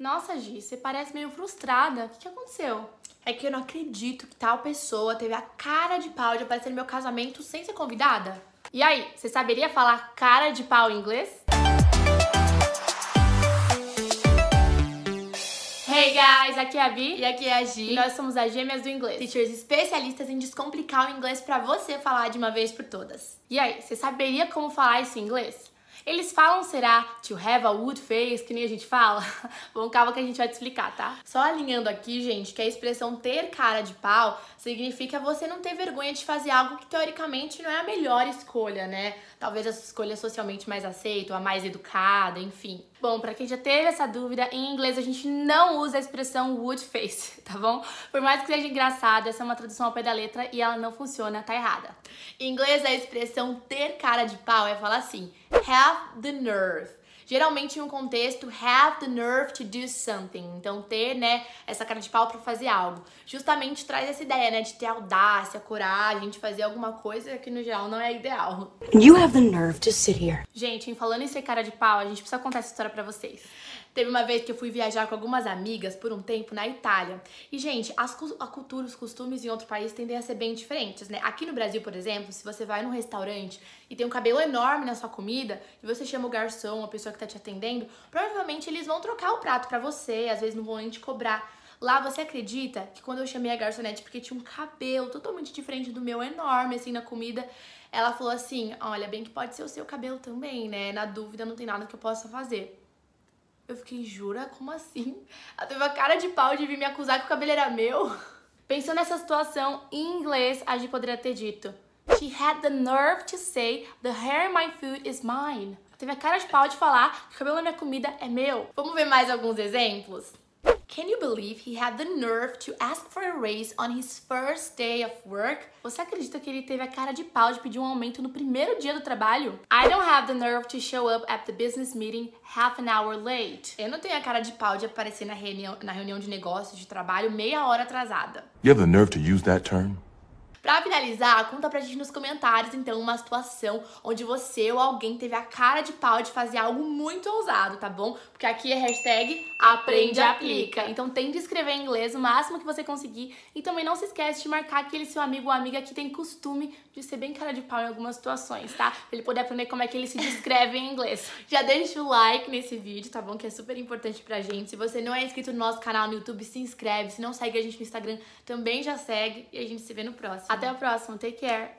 Nossa, Gi, você parece meio frustrada. O que, que aconteceu? É que eu não acredito que tal pessoa teve a cara de pau de aparecer no meu casamento sem ser convidada. E aí, você saberia falar cara de pau em inglês? Hey guys, aqui é a Vi E aqui é a Gi. e nós somos as gêmeas do inglês. teachers especialistas em descomplicar o inglês pra você falar de uma vez por todas. E aí, você saberia como falar isso em inglês? Eles falam, será, to have a wood face, que nem a gente fala? Bom, calma que a gente vai te explicar, tá? Só alinhando aqui, gente, que a expressão ter cara de pau significa você não ter vergonha de fazer algo que teoricamente não é a melhor escolha, né? Talvez a escolha socialmente mais aceita, a mais educada, enfim. Bom, pra quem já teve essa dúvida, em inglês a gente não usa a expressão wood face, tá bom? Por mais que seja engraçado, essa é uma tradução ao pé da letra e ela não funciona, tá errada. Em inglês, a expressão ter cara de pau é falar assim: have the nerve. Geralmente em um contexto, have the nerve to do something. Então, ter, né, essa cara de pau pra fazer algo. Justamente traz essa ideia, né, de ter audácia, coragem, de fazer alguma coisa que no geral não é ideal. You have the nerve to sit here. Gente, falando em ser cara de pau, a gente precisa contar essa história pra vocês. Teve uma vez que eu fui viajar com algumas amigas por um tempo na Itália. E, gente, as, a cultura, os costumes em outro país tendem a ser bem diferentes, né? Aqui no Brasil, por exemplo, se você vai num restaurante e tem um cabelo enorme na sua comida e você chama o garçom, a pessoa que tá te atendendo, provavelmente eles vão trocar o prato pra você, às vezes não vão nem te cobrar. Lá você acredita que quando eu chamei a garçonete porque tinha um cabelo totalmente diferente do meu, enorme assim na comida, ela falou assim: "Olha, bem que pode ser o seu cabelo também, né? Na dúvida não tem nada que eu possa fazer". Eu fiquei, jura? Como assim? Ela teve a cara de pau de vir me acusar que o cabelo era meu. Pensando nessa situação, em inglês, a gente poderia ter dito She had the nerve to say the hair in my food is mine. Teve a cara de pau de falar que o cabelo na minha comida é meu. Vamos ver mais alguns exemplos? Can you believe he had the nerve to ask for a raise on his first day of work? Você acredita que ele teve a cara de pau de pedir um aumento no primeiro dia do trabalho? I don't have the nerve to show up at the business meeting half an hour late. Eu não tenho a cara de pau de aparecer na reunião, na reunião de negócios de trabalho meia hora atrasada. You have the nerve to use that term? Finalizar, conta pra gente nos comentários, então, uma situação onde você ou alguém teve a cara de pau de fazer algo muito ousado, tá bom? Porque aqui é hashtag aprende aplica. Então tente escrever em inglês o máximo que você conseguir. E também não se esquece de marcar aquele seu amigo ou amiga que tem costume de ser bem cara de pau em algumas situações, tá? Pra ele poder aprender como é que ele se descreve em inglês. Já deixa o like nesse vídeo, tá bom? Que é super importante pra gente. Se você não é inscrito no nosso canal no YouTube, se inscreve. Se não segue a gente no Instagram, também já segue. E a gente se vê no próximo. Até o próximo. Take care.